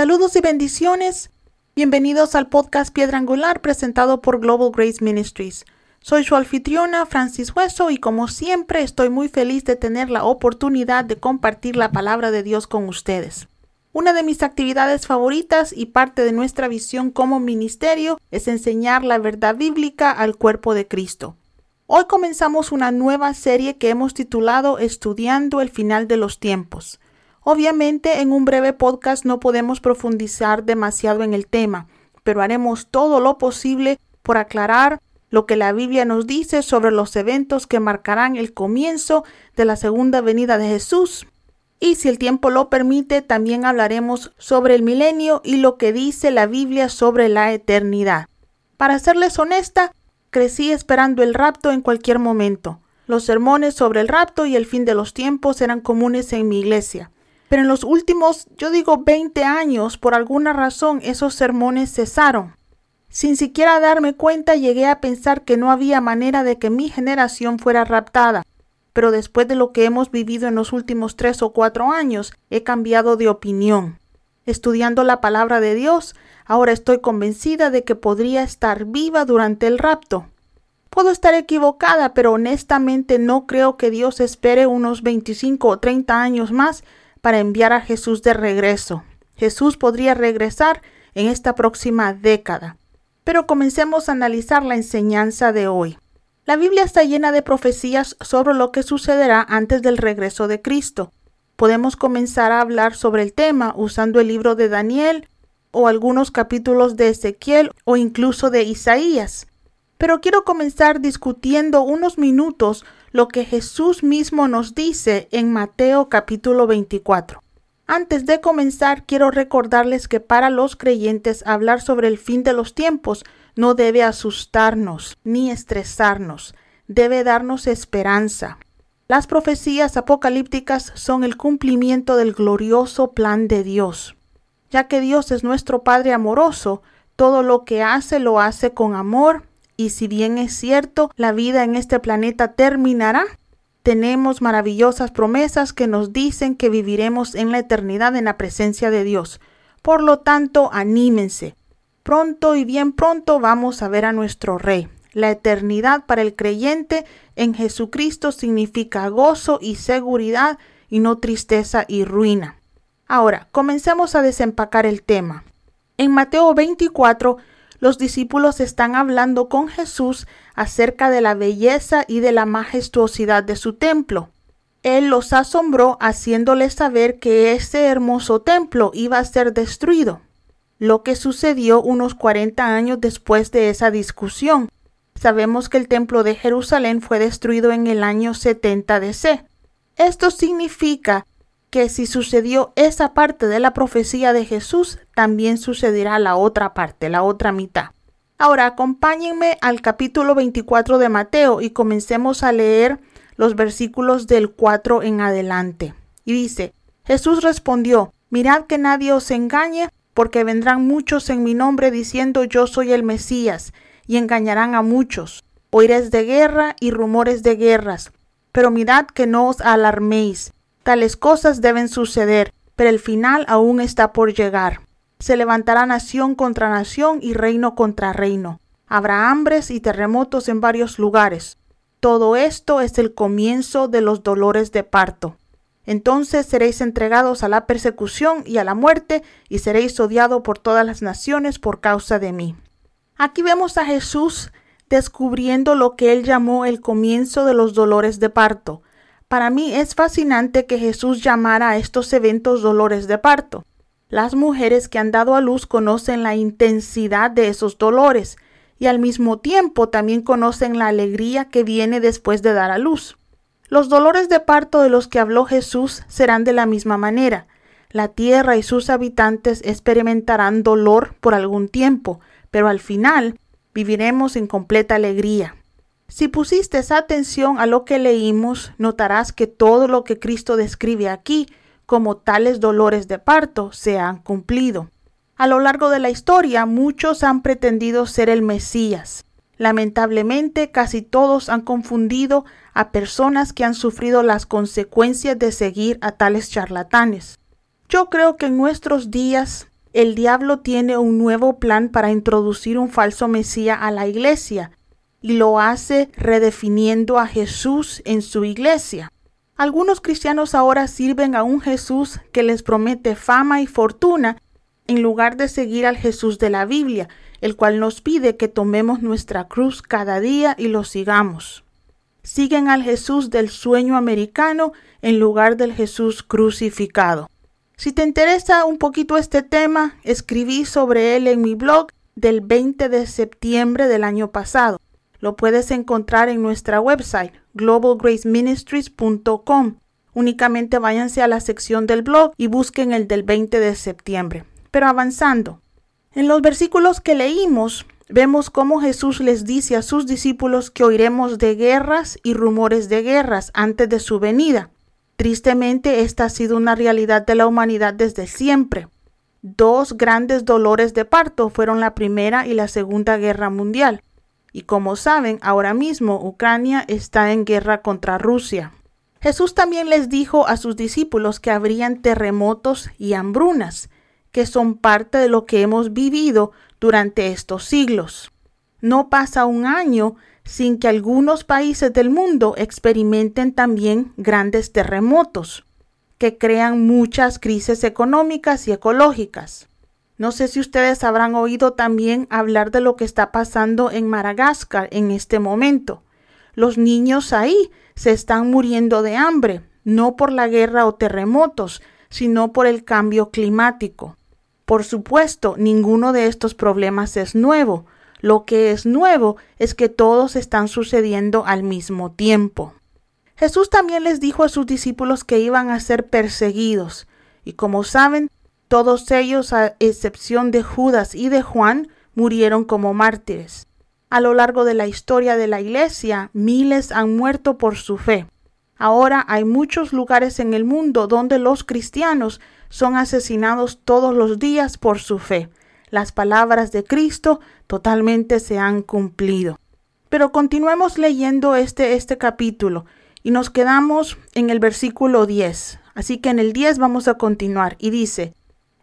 Saludos y bendiciones. Bienvenidos al podcast Piedra Angular presentado por Global Grace Ministries. Soy su anfitriona Francis Hueso y como siempre estoy muy feliz de tener la oportunidad de compartir la palabra de Dios con ustedes. Una de mis actividades favoritas y parte de nuestra visión como ministerio es enseñar la verdad bíblica al cuerpo de Cristo. Hoy comenzamos una nueva serie que hemos titulado Estudiando el final de los tiempos. Obviamente en un breve podcast no podemos profundizar demasiado en el tema, pero haremos todo lo posible por aclarar lo que la Biblia nos dice sobre los eventos que marcarán el comienzo de la segunda venida de Jesús. Y si el tiempo lo permite, también hablaremos sobre el milenio y lo que dice la Biblia sobre la eternidad. Para serles honesta, crecí esperando el rapto en cualquier momento. Los sermones sobre el rapto y el fin de los tiempos eran comunes en mi iglesia. Pero en los últimos, yo digo 20 años, por alguna razón esos sermones cesaron. Sin siquiera darme cuenta llegué a pensar que no había manera de que mi generación fuera raptada. Pero después de lo que hemos vivido en los últimos tres o cuatro años, he cambiado de opinión. Estudiando la palabra de Dios, ahora estoy convencida de que podría estar viva durante el rapto. Puedo estar equivocada, pero honestamente no creo que Dios espere unos 25 o 30 años más para enviar a Jesús de regreso. Jesús podría regresar en esta próxima década. Pero comencemos a analizar la enseñanza de hoy. La Biblia está llena de profecías sobre lo que sucederá antes del regreso de Cristo. Podemos comenzar a hablar sobre el tema usando el libro de Daniel o algunos capítulos de Ezequiel o incluso de Isaías. Pero quiero comenzar discutiendo unos minutos lo que Jesús mismo nos dice en Mateo capítulo 24. Antes de comenzar, quiero recordarles que para los creyentes hablar sobre el fin de los tiempos no debe asustarnos ni estresarnos, debe darnos esperanza. Las profecías apocalípticas son el cumplimiento del glorioso plan de Dios. Ya que Dios es nuestro Padre amoroso, todo lo que hace lo hace con amor, y si bien es cierto, la vida en este planeta terminará, tenemos maravillosas promesas que nos dicen que viviremos en la eternidad en la presencia de Dios. Por lo tanto, anímense. Pronto y bien pronto vamos a ver a nuestro Rey. La eternidad para el creyente en Jesucristo significa gozo y seguridad y no tristeza y ruina. Ahora, comencemos a desempacar el tema. En Mateo 24 los discípulos están hablando con Jesús acerca de la belleza y de la majestuosidad de su templo. Él los asombró haciéndoles saber que ese hermoso templo iba a ser destruido, lo que sucedió unos 40 años después de esa discusión. Sabemos que el templo de Jerusalén fue destruido en el año 70 DC. Esto significa que si sucedió esa parte de la profecía de Jesús, también sucederá la otra parte, la otra mitad. Ahora acompáñenme al capítulo 24 de Mateo y comencemos a leer los versículos del 4 en adelante. Y dice, Jesús respondió, mirad que nadie os engañe, porque vendrán muchos en mi nombre diciendo yo soy el Mesías, y engañarán a muchos. Oiréis de guerra y rumores de guerras, pero mirad que no os alarméis Tales cosas deben suceder, pero el final aún está por llegar. Se levantará nación contra nación y reino contra reino. Habrá hambres y terremotos en varios lugares. Todo esto es el comienzo de los dolores de parto. Entonces seréis entregados a la persecución y a la muerte, y seréis odiados por todas las naciones por causa de mí. Aquí vemos a Jesús descubriendo lo que él llamó el comienzo de los dolores de parto. Para mí es fascinante que Jesús llamara a estos eventos dolores de parto. Las mujeres que han dado a luz conocen la intensidad de esos dolores y al mismo tiempo también conocen la alegría que viene después de dar a luz. Los dolores de parto de los que habló Jesús serán de la misma manera. La tierra y sus habitantes experimentarán dolor por algún tiempo, pero al final viviremos en completa alegría. Si pusiste atención a lo que leímos, notarás que todo lo que Cristo describe aquí como tales dolores de parto se han cumplido. A lo largo de la historia muchos han pretendido ser el Mesías. Lamentablemente casi todos han confundido a personas que han sufrido las consecuencias de seguir a tales charlatanes. Yo creo que en nuestros días el diablo tiene un nuevo plan para introducir un falso Mesías a la iglesia y lo hace redefiniendo a Jesús en su iglesia. Algunos cristianos ahora sirven a un Jesús que les promete fama y fortuna en lugar de seguir al Jesús de la Biblia, el cual nos pide que tomemos nuestra cruz cada día y lo sigamos. Siguen al Jesús del sueño americano en lugar del Jesús crucificado. Si te interesa un poquito este tema, escribí sobre él en mi blog del 20 de septiembre del año pasado. Lo puedes encontrar en nuestra website globalgraceministries.com. Únicamente váyanse a la sección del blog y busquen el del 20 de septiembre. Pero avanzando, en los versículos que leímos, vemos cómo Jesús les dice a sus discípulos que oiremos de guerras y rumores de guerras antes de su venida. Tristemente, esta ha sido una realidad de la humanidad desde siempre. Dos grandes dolores de parto fueron la Primera y la Segunda Guerra Mundial. Y como saben, ahora mismo Ucrania está en guerra contra Rusia. Jesús también les dijo a sus discípulos que habrían terremotos y hambrunas, que son parte de lo que hemos vivido durante estos siglos. No pasa un año sin que algunos países del mundo experimenten también grandes terremotos, que crean muchas crisis económicas y ecológicas. No sé si ustedes habrán oído también hablar de lo que está pasando en Madagascar en este momento. Los niños ahí se están muriendo de hambre, no por la guerra o terremotos, sino por el cambio climático. Por supuesto, ninguno de estos problemas es nuevo. Lo que es nuevo es que todos están sucediendo al mismo tiempo. Jesús también les dijo a sus discípulos que iban a ser perseguidos, y como saben, todos ellos, a excepción de Judas y de Juan, murieron como mártires. A lo largo de la historia de la Iglesia, miles han muerto por su fe. Ahora hay muchos lugares en el mundo donde los cristianos son asesinados todos los días por su fe. Las palabras de Cristo totalmente se han cumplido. Pero continuemos leyendo este, este capítulo y nos quedamos en el versículo 10. Así que en el 10 vamos a continuar y dice,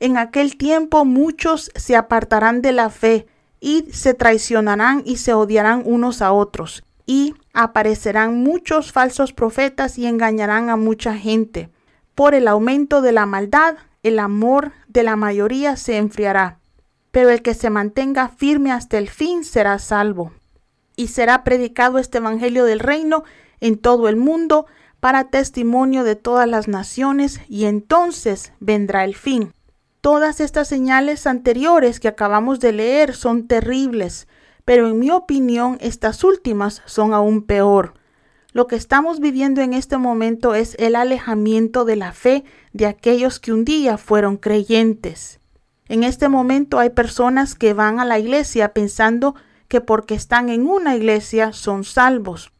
en aquel tiempo muchos se apartarán de la fe y se traicionarán y se odiarán unos a otros. Y aparecerán muchos falsos profetas y engañarán a mucha gente. Por el aumento de la maldad, el amor de la mayoría se enfriará. Pero el que se mantenga firme hasta el fin será salvo. Y será predicado este Evangelio del reino en todo el mundo para testimonio de todas las naciones, y entonces vendrá el fin. Todas estas señales anteriores que acabamos de leer son terribles, pero en mi opinión estas últimas son aún peor. Lo que estamos viviendo en este momento es el alejamiento de la fe de aquellos que un día fueron creyentes. En este momento hay personas que van a la iglesia pensando que porque están en una iglesia son salvos.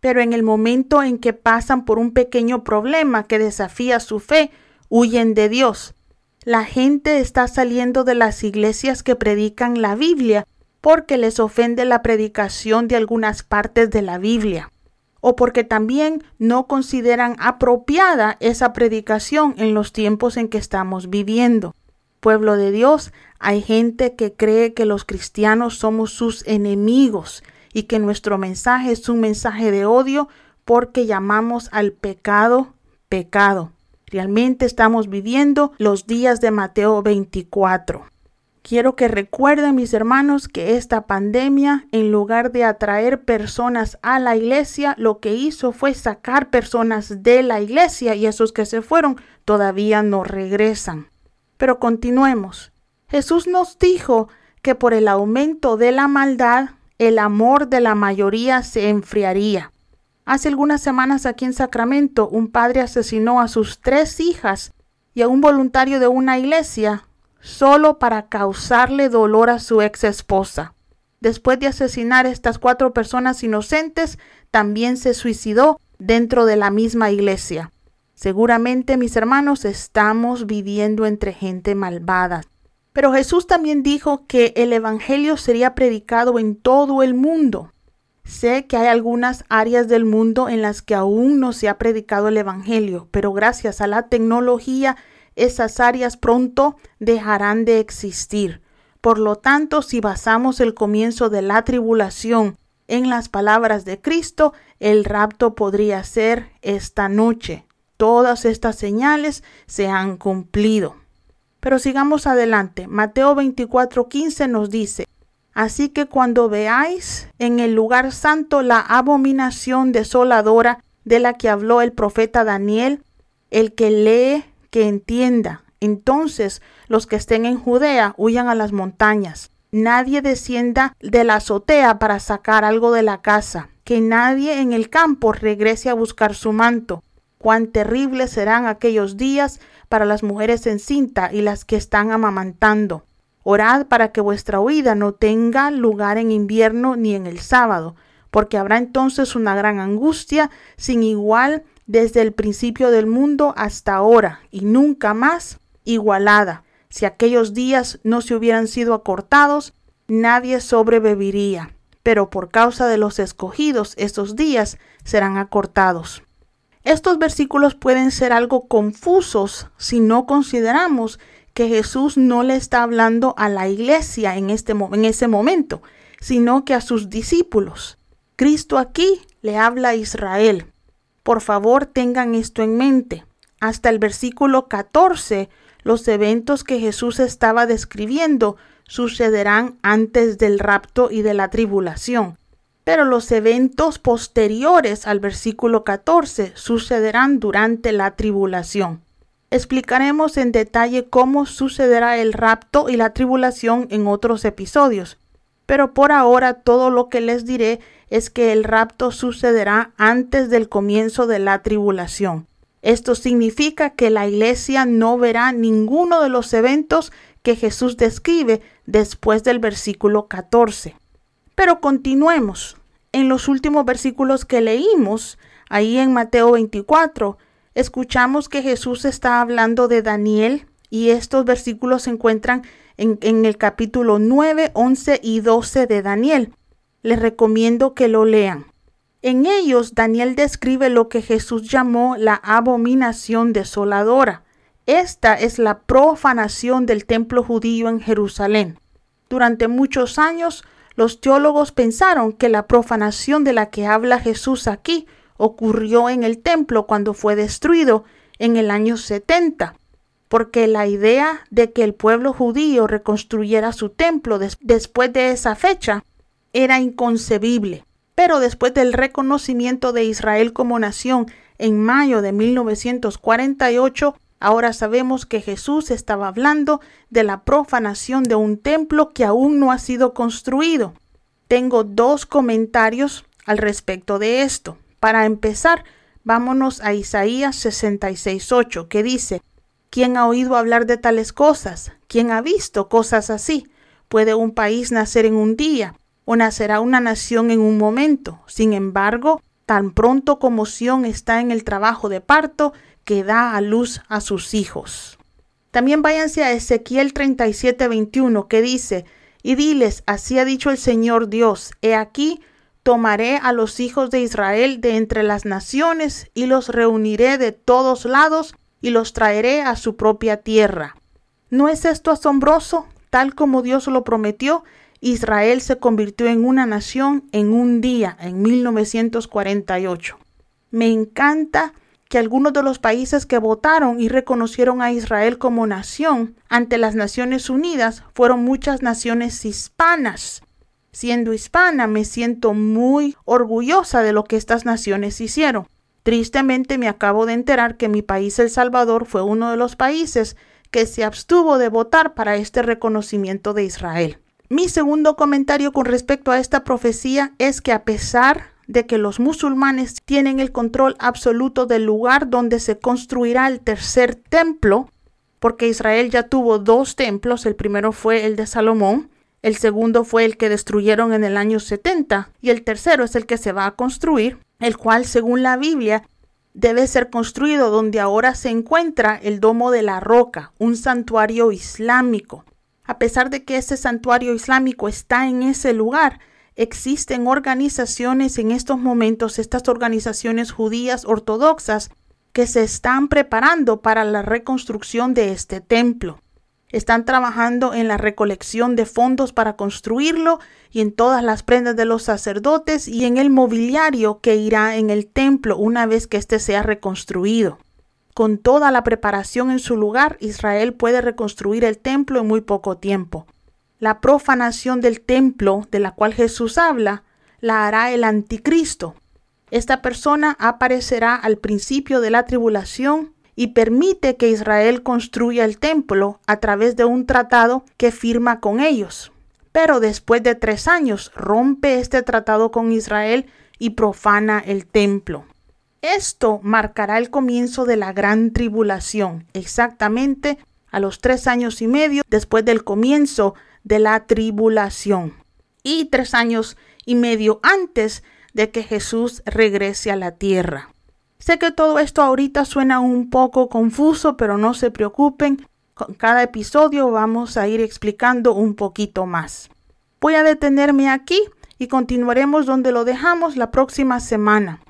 Pero en el momento en que pasan por un pequeño problema que desafía su fe, huyen de Dios la gente está saliendo de las iglesias que predican la Biblia porque les ofende la predicación de algunas partes de la Biblia o porque también no consideran apropiada esa predicación en los tiempos en que estamos viviendo. Pueblo de Dios, hay gente que cree que los cristianos somos sus enemigos y que nuestro mensaje es un mensaje de odio porque llamamos al pecado pecado. Realmente estamos viviendo los días de Mateo 24. Quiero que recuerden, mis hermanos, que esta pandemia, en lugar de atraer personas a la iglesia, lo que hizo fue sacar personas de la iglesia y esos que se fueron todavía no regresan. Pero continuemos. Jesús nos dijo que por el aumento de la maldad, el amor de la mayoría se enfriaría. Hace algunas semanas aquí en Sacramento un padre asesinó a sus tres hijas y a un voluntario de una iglesia solo para causarle dolor a su ex esposa. Después de asesinar a estas cuatro personas inocentes, también se suicidó dentro de la misma iglesia. Seguramente, mis hermanos, estamos viviendo entre gente malvada. Pero Jesús también dijo que el Evangelio sería predicado en todo el mundo. Sé que hay algunas áreas del mundo en las que aún no se ha predicado el Evangelio, pero gracias a la tecnología esas áreas pronto dejarán de existir. Por lo tanto, si basamos el comienzo de la tribulación en las palabras de Cristo, el rapto podría ser esta noche. Todas estas señales se han cumplido. Pero sigamos adelante. Mateo 24:15 nos dice, Así que cuando veáis en el lugar santo la abominación desoladora de la que habló el profeta Daniel, el que lee, que entienda. Entonces los que estén en Judea huyan a las montañas. Nadie descienda de la azotea para sacar algo de la casa. Que nadie en el campo regrese a buscar su manto. Cuán terribles serán aquellos días para las mujeres en cinta y las que están amamantando. Orad para que vuestra huida no tenga lugar en invierno ni en el sábado, porque habrá entonces una gran angustia sin igual desde el principio del mundo hasta ahora y nunca más igualada. Si aquellos días no se hubieran sido acortados, nadie sobreviviría, pero por causa de los escogidos, estos días serán acortados. Estos versículos pueden ser algo confusos si no consideramos que Jesús no le está hablando a la iglesia en, este, en ese momento, sino que a sus discípulos. Cristo aquí le habla a Israel. Por favor, tengan esto en mente. Hasta el versículo 14, los eventos que Jesús estaba describiendo sucederán antes del rapto y de la tribulación pero los eventos posteriores al versículo 14 sucederán durante la tribulación. Explicaremos en detalle cómo sucederá el rapto y la tribulación en otros episodios, pero por ahora todo lo que les diré es que el rapto sucederá antes del comienzo de la tribulación. Esto significa que la iglesia no verá ninguno de los eventos que Jesús describe después del versículo 14. Pero continuemos. En los últimos versículos que leímos, ahí en Mateo 24, escuchamos que Jesús está hablando de Daniel y estos versículos se encuentran en, el capítulo 9, 11 y 12 de Daniel. Les recomiendo que lo lean. En ellos Daniel describe lo que Jesús llamó la abominación desoladora. Esta es la profanación del templo judío en Jerusalén. Durante muchos años los teólogos pensaron que la profanación de la que habla Jesús aquí ocurrió en el templo cuando fue destruido en el año 70, porque la idea de que el pueblo judío reconstruyera su templo después de esa fecha era inconcebible. Pero después del reconocimiento de Israel como nación en mayo de 1948, Ahora sabemos que Jesús estaba hablando de la profanación de un templo que aún no ha sido construido. Tengo dos comentarios al respecto de esto. Para empezar, vámonos a Isaías 66.8, que dice, ¿Quién ha oído hablar de tales cosas? ¿Quién ha visto cosas así? ¿Puede un país nacer en un día? ¿O nacerá una nación en un momento? Sin embargo, tan pronto como Sión está en el trabajo de parto, que da a luz a sus hijos. También váyanse a Ezequiel 37, 21, que dice, y diles, así ha dicho el Señor Dios, he aquí, tomaré a los hijos de Israel de entre las naciones y los reuniré de todos lados y los traeré a su propia tierra. ¿No es esto asombroso? Tal como Dios lo prometió, Israel se convirtió en una nación en un día, en 1948. Me encanta que algunos de los países que votaron y reconocieron a Israel como nación ante las Naciones Unidas fueron muchas naciones hispanas. Siendo hispana, me siento muy orgullosa de lo que estas naciones hicieron. Tristemente me acabo de enterar que mi país, El Salvador, fue uno de los países que se abstuvo de votar para este reconocimiento de Israel. Mi segundo comentario con respecto a esta profecía es que a pesar de que los musulmanes tienen el control absoluto del lugar donde se construirá el tercer templo, porque Israel ya tuvo dos templos, el primero fue el de Salomón, el segundo fue el que destruyeron en el año 70 y el tercero es el que se va a construir, el cual según la Biblia debe ser construido donde ahora se encuentra el Domo de la Roca, un santuario islámico. A pesar de que ese santuario islámico está en ese lugar, existen organizaciones en estos momentos, estas organizaciones judías ortodoxas, que se están preparando para la reconstrucción de este templo. Están trabajando en la recolección de fondos para construirlo y en todas las prendas de los sacerdotes y en el mobiliario que irá en el templo una vez que éste sea reconstruido. Con toda la preparación en su lugar, Israel puede reconstruir el templo en muy poco tiempo. La profanación del templo de la cual Jesús habla la hará el anticristo. Esta persona aparecerá al principio de la tribulación y permite que Israel construya el templo a través de un tratado que firma con ellos. Pero después de tres años rompe este tratado con Israel y profana el templo. Esto marcará el comienzo de la gran tribulación, exactamente a los tres años y medio después del comienzo de la tribulación y tres años y medio antes de que Jesús regrese a la tierra. Sé que todo esto ahorita suena un poco confuso, pero no se preocupen, con cada episodio vamos a ir explicando un poquito más. Voy a detenerme aquí y continuaremos donde lo dejamos la próxima semana.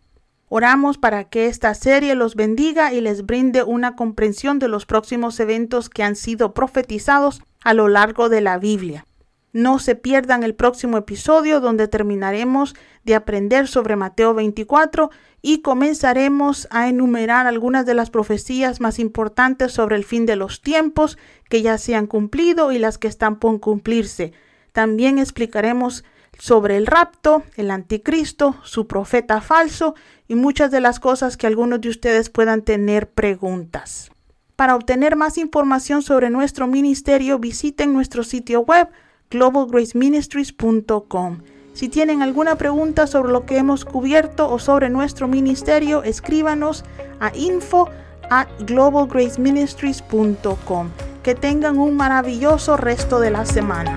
Oramos para que esta serie los bendiga y les brinde una comprensión de los próximos eventos que han sido profetizados a lo largo de la Biblia. No se pierdan el próximo episodio donde terminaremos de aprender sobre Mateo 24 y comenzaremos a enumerar algunas de las profecías más importantes sobre el fin de los tiempos que ya se han cumplido y las que están por cumplirse. También explicaremos sobre el rapto, el anticristo, su profeta falso y muchas de las cosas que algunos de ustedes puedan tener preguntas. Para obtener más información sobre nuestro ministerio, visiten nuestro sitio web globalgraceministries.com. Si tienen alguna pregunta sobre lo que hemos cubierto o sobre nuestro ministerio, escríbanos a info at globalgraceministries.com. Que tengan un maravilloso resto de la semana.